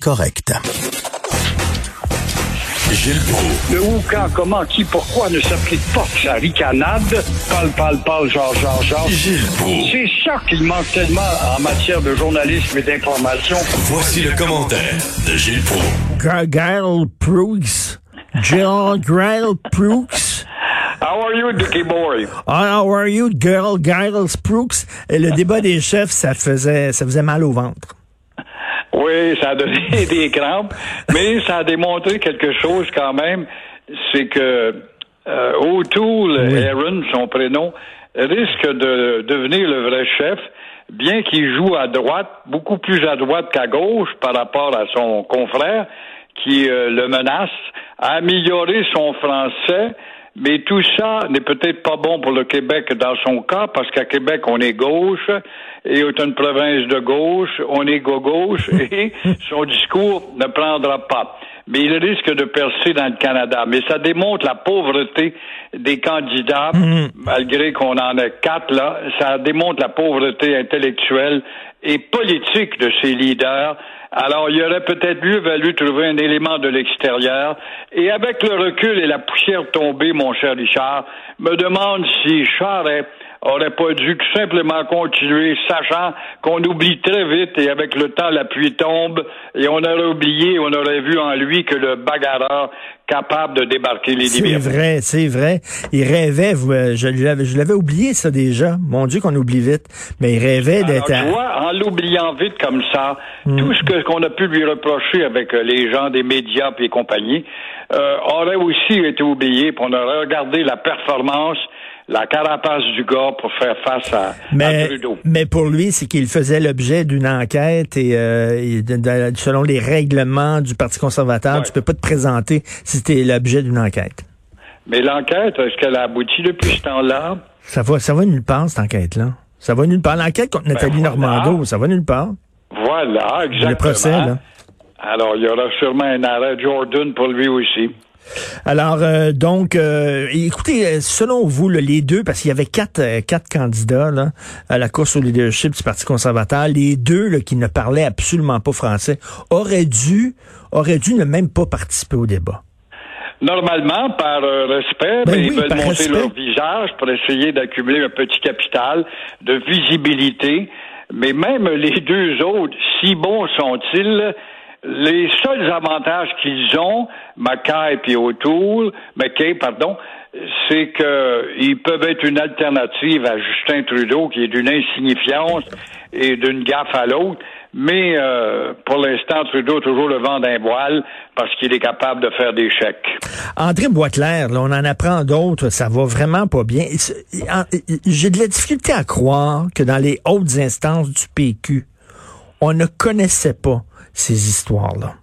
correct. Gilles Proulx. Le où, quand, comment, qui, pourquoi ne s'applique pas sa ricanade? Parle, parle, parle, genre, genre, genre. Gilles. C'est ça qu'il manque tellement en matière de journalisme et d'information. Voici le commentaire de Gilles Proulx. Gargle Brooks. Jill Grail Brooks. How are you, Dicky Boy? How are you, girl, Giles Brooks? Et le débat des chefs, ça faisait, ça faisait mal au ventre. Oui, ça a donné des crampes, mais ça a démontré quelque chose quand même, c'est que euh, O'Toole, Aaron, son prénom, risque de devenir le vrai chef, bien qu'il joue à droite, beaucoup plus à droite qu'à gauche par rapport à son confrère qui euh, le menace, à améliorer son français, mais tout ça n'est peut-être pas bon pour le Québec dans son cas, parce qu'à Québec, on est gauche, et est une province de gauche, on est gauche, et son discours ne prendra pas. Mais il risque de percer dans le Canada. Mais ça démontre la pauvreté des candidats, malgré qu'on en ait quatre là. Ça démontre la pauvreté intellectuelle et politique de ces leaders. Alors, il aurait peut-être mieux valu trouver un élément de l'extérieur. Et avec le recul et la poussière tombée, mon cher Richard, me demande si Charest aurait pas dû tout simplement continuer, sachant qu'on oublie très vite et avec le temps la pluie tombe et on aurait oublié, on aurait vu en lui que le bagarreur capable de débarquer les C'est libertés. vrai, c'est vrai. Il rêvait, euh, je l'avais, je l'avais oublié ça déjà. Mon Dieu qu'on oublie vite. Mais il rêvait d'être. Tu en l'oubliant vite comme ça, tout ce que- qu'on a pu lui reprocher avec euh, les gens des médias et compagnie euh, aurait aussi été oublié. Puis on aurait regardé la performance, la carapace du gars pour faire face à, à Mais, Trudeau. mais pour lui, c'est qu'il faisait l'objet d'une enquête et, euh, et de- de- selon les règlements du Parti conservateur, Ouais. tu peux pas te présenter si t'es l'objet d'une enquête. Mais l'enquête, est-ce qu'elle a abouti depuis ce temps-là? Ça va, ça va nulle part, cette enquête-là. Ça va nulle part. L'enquête contre Nathalie Ben voilà. Normando, ça va nulle part. Voilà, exactement. Le procès, là. Alors, il y aura sûrement un arrêt Jordan pour lui aussi. Alors, euh, donc, euh, écoutez, euh, selon vous, là, les deux, parce qu'il y avait quatre, euh, quatre candidats là, à la course au leadership du Parti conservateur, les deux là, qui ne parlaient absolument pas français auraient dû, auraient dû ne même pas participer au débat. Normalement, par euh, respect, Ben oui, ils veulent monter respect. leur visage pour essayer d'accumuler un petit capital de visibilité. Mais même les deux autres, si bons sont-ils, les seuls avantages qu'ils ont, Mackay et O'Toole, McKay, pardon, c'est qu'ils peuvent être une alternative à Justin Trudeau, qui est d'une insignifiance et d'une gaffe à l'autre. Mais euh, pour l'instant, Trudeau a toujours le vent d'un voile parce qu'il est capable de faire des chèques. André Boisclair, là, on en apprend d'autres, ça va vraiment pas bien. J'ai de la difficulté à croire que dans les hautes instances du PQ, on ne connaissait pas ces histoires-là.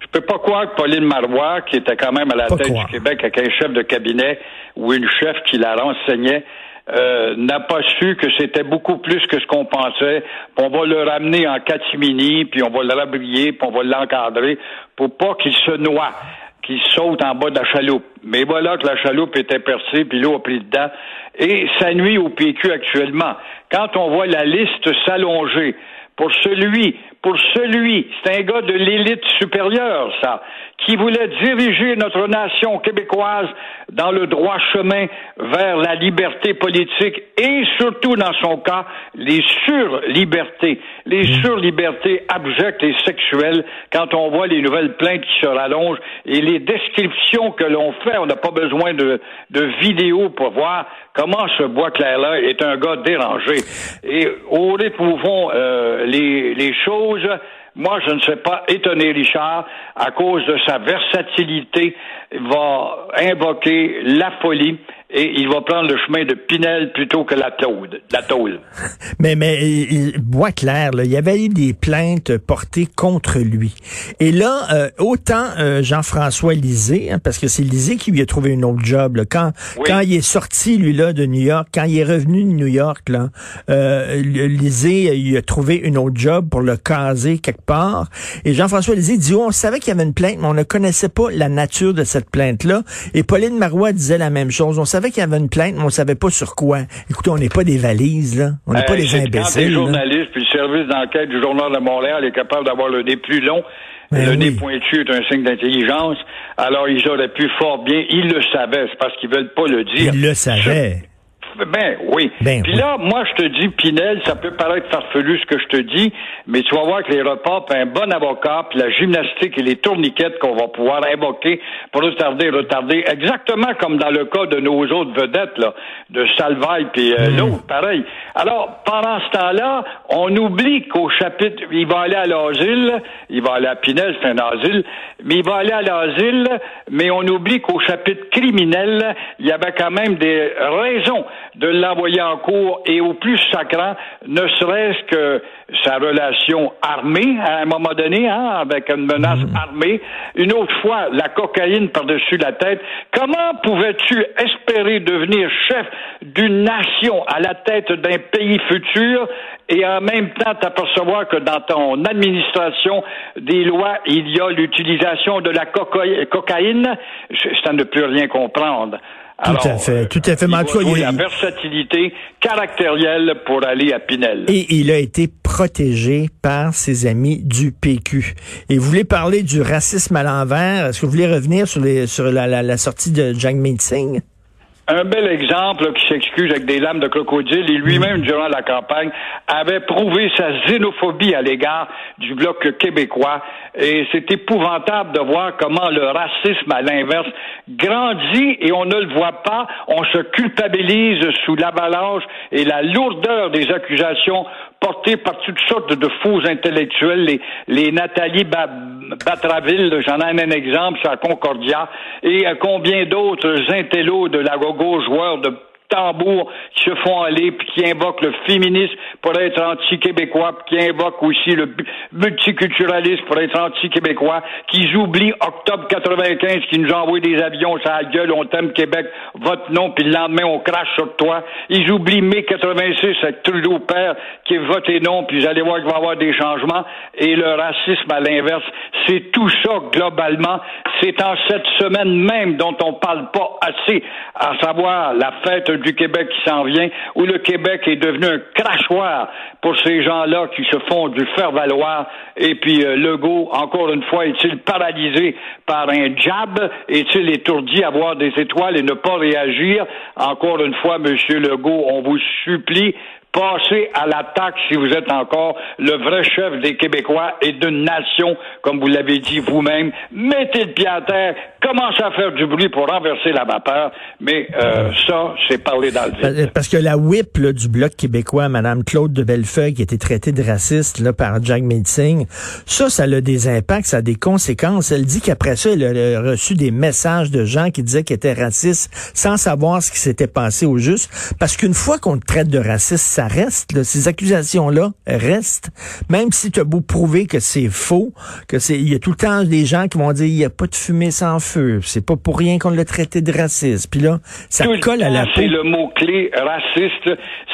Je peux pas croire que Pauline Marois, qui était quand même à la Pas tête croire. du Québec avec un chef de cabinet ou une chef qui la renseignait, euh, n'a pas su que c'était beaucoup plus que ce qu'on pensait. Puis on va le ramener en catimini, puis on va le rabrier, puis on va l'encadrer pour pas qu'il se noie, qu'il saute en bas de la chaloupe. Mais voilà que la chaloupe était percée, puis l'eau a pris dedans. Et ça nuit au PQ actuellement. Quand on voit la liste s'allonger pour celui, pour celui, c'est un gars de l'élite supérieure, ça, qui voulait diriger notre nation québécoise dans le droit chemin vers la liberté politique et surtout dans son cas, les surlibertés, les surlibertés abjectes et sexuelles quand on voit les nouvelles plaintes qui se rallongent et les descriptions que l'on fait, on n'a pas besoin de, de vidéos pour voir comment ce bois clair-là est un gars dérangé? Et au vont euh, les, les choses, moi, je ne sais pas étonner Richard, à cause de sa versatilité, va invoquer la folie et il va prendre le chemin de Pinel plutôt que la taude, la tôle. Mais, mais euh, Boisclair, là, il y avait eu des plaintes portées contre lui. Et là, euh, autant euh, Jean-François Lisée, hein, parce que c'est Lisée qui lui a trouvé une autre job. là. Quand, Oui. quand il est sorti, lui, là, de New York, quand il est revenu de New York, là, euh, Lisée, il a trouvé une autre job pour le caser quelque part. Et Jean-François Lisée dit, oh, on savait qu'il y avait une plainte, mais on ne connaissait pas la nature de cette plainte-là. Et Pauline Marois disait la même chose. On savait qu'il y avait une plainte, mais on savait pas sur quoi. Écoutez, on n'est pas des valises, là. On n'est pas Euh, des Quand imbéciles. là. journalistes puis le service d'enquête du Journal de Montréal est capable d'avoir le nez plus long Ben le oui. nez pointu est un signe d'intelligence. Alors, ils auraient pu fort bien, ils le savaient, c'est parce qu'ils veulent pas le dire. Il le savait. Ben oui. Ben Puis oui. là, moi, je te dis, Pinel, ça peut paraître farfelu ce que je te dis, mais tu vas voir que les repas, puis un bon avocat, puis la gymnastique et les tourniquettes qu'on va pouvoir invoquer pour retarder, retarder, exactement comme dans le cas de nos autres vedettes, là, de Salvaille puis euh, l'autre, pareil. Alors, pendant ce temps-là, on oublie qu'au chapitre, il va aller à l'asile, il va aller à Pinel, c'est un asile, mais il va aller à l'asile, mais on oublie qu'au chapitre criminel, il y avait quand même des raisons de l'envoyer en cours et au plus sacrant, ne serait-ce que sa relation armée à un moment donné, hein, avec une menace armée. Une autre fois, la cocaïne par-dessus la tête. Comment pouvais-tu espérer devenir chef d'une nation à la tête d'un pays futur et en même temps t'apercevoir que dans ton administration des lois, il y a l'utilisation de la coca- cocaïne? C'est à ne plus rien comprendre. Tout à fait, tout à fait. Mais en tout cas, il- la versatilité caractérielle pour aller à Pinel. Et il a été protégé par ses amis du PQ. Et vous voulez parler du racisme à l'envers? Est-ce que vous voulez revenir sur, les, sur la, la, la sortie de Jagmeet Singh? Un bel exemple qui s'excuse avec des lames de crocodile. Et lui-même, durant la campagne, avait prouvé sa xénophobie à l'égard du bloc québécois. Et c'est épouvantable de voir comment le racisme, à l'inverse, grandit et on ne le voit pas. On se culpabilise sous l'avalanche et la lourdeur des accusations portées par toutes sortes de faux intellectuels, les, les Nathalie Ba- Batraville, j'en ai un exemple, c'est à Concordia, et euh, combien d'autres intellos de la gogo joueurs de tambour qui se font aller puis qui invoquent le féminisme pour être anti-québécois, puis qui invoquent aussi le multiculturalisme pour être anti-québécois, qui oublient octobre 95 qui nous a envoyé des avions sur la gueule, on t'aime Québec, vote non, puis le lendemain on crache sur toi. Ils oublient mai 86 avec Trudeau père qui est voté non, puis vous allez voir qu'il va y avoir des changements. Et le racisme à l'inverse, c'est tout ça globalement. C'est en cette semaine même dont on parle pas assez, à savoir la fête du Québec qui s'en vient, où le Québec est devenu un crachoir pour ces gens-là qui se font du faire-valoir. Et puis euh, Legault, encore une fois, est-il paralysé par un jab? Est-il étourdi à voir des étoiles et ne pas réagir? Encore une fois, Monsieur Legault, on vous supplie, Passez à l'attaque si vous êtes encore le vrai chef des Québécois et d'une nation, comme vous l'avez dit vous-même. Mettez le pied à terre, commencez à faire du bruit pour renverser la vapeur, mais euh, ça, c'est parler dans le vide. Parce que la whip là, du Bloc québécois, Madame Claude de Bellefeuille, qui a été traitée de raciste là, par Jagmeet Singh, ça, ça a des impacts, ça a des conséquences. Elle dit qu'après ça, elle a reçu des messages de gens qui disaient qu'elle était raciste sans savoir ce qui s'était passé au juste. Parce qu'une fois qu'on te traite de raciste, ça reste. là. Ces accusations-là restent. Même si tu as beau prouver que c'est faux, que c'est, il y a tout le temps des gens qui vont dire il n'y a pas de fumée sans feu. C'est pas pour rien qu'on l'a traité de raciste. Puis là, ça Tout colle à la peau. C'est le mot-clé raciste,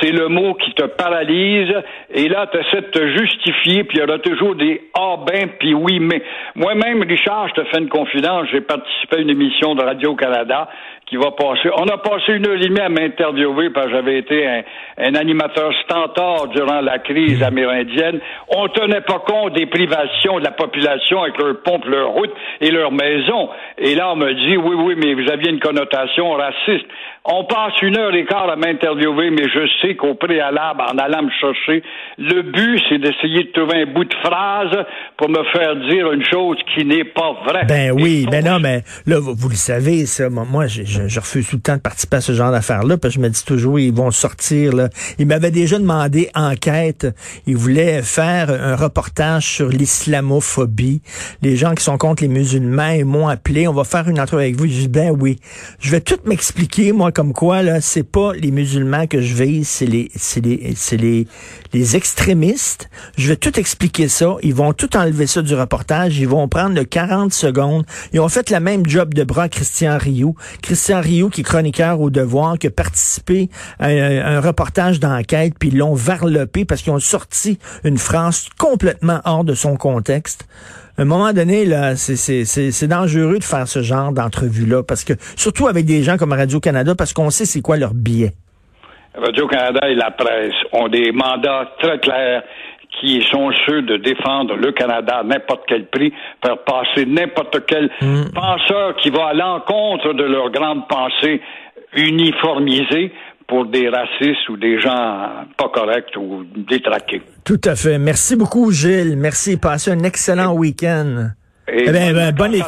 c'est le mot qui te paralyse, et là, tu essaies de te justifier, puis il y aura toujours des ah ben, puis oui, mais. Moi-même, Richard, je te fais une confidence, j'ai participé à une émission de Radio-Canada qui va passer. On a passé une heure et demie à m'interviewer parce que j'avais été un, un animateur stentor durant la crise amérindienne. On tenait pas compte des privations de la population avec leurs pompes, leurs routes et leurs maisons. Et là, on me dit, oui, oui, mais vous aviez une connotation raciste. On passe une heure et quart à m'interviewer, mais je sais qu'au préalable, en allant me chercher, le but, c'est d'essayer de trouver un bout de phrase pour me faire dire une chose qui n'est pas vraie. Ben oui, ben non, mais là, vous, vous le savez, ça. Moi, moi, je, je- refuse tout le temps de participer à ce genre d'affaires-là, parce que je me dis toujours, ils vont sortir. Là. Ils m'avaient déjà demandé enquête. Ils voulaient faire un reportage sur l'islamophobie. Les gens qui sont contre les musulmans, ils m'ont appelé. On va faire une entrevue avec vous. Je dis, ben oui. Je vais tout m'expliquer, moi, comme quoi, là, c'est pas les musulmans que je vise, c'est les, c'est les, c'est les, les extrémistes. Je vais tout expliquer ça. Ils vont tout enlever ça du reportage. Ils vont prendre le 40 secondes. Ils ont fait la même job de bras Christian Rioux. Rioux, qui est chroniqueur au devoir, qui a participé à un, reportage d'enquête, puis ils l'ont varlopé parce qu'ils ont sorti une phrase complètement hors de son contexte. À un moment donné, là, c'est- dangereux de faire ce genre d'entrevue-là, parce que surtout avec des gens comme Radio-Canada, parce qu'on sait c'est quoi leur biais. Radio-Canada et la presse ont des mandats très clairs qui sont ceux de défendre le Canada à n'importe quel prix, faire passer n'importe quel Mm. penseur qui va à l'encontre de leur grande pensée uniformisée pour des racistes ou des gens pas corrects ou détraqués. Tout à fait. Merci beaucoup, Gilles. Merci. Passez un excellent week-end. Eh ben, bonnes bon été.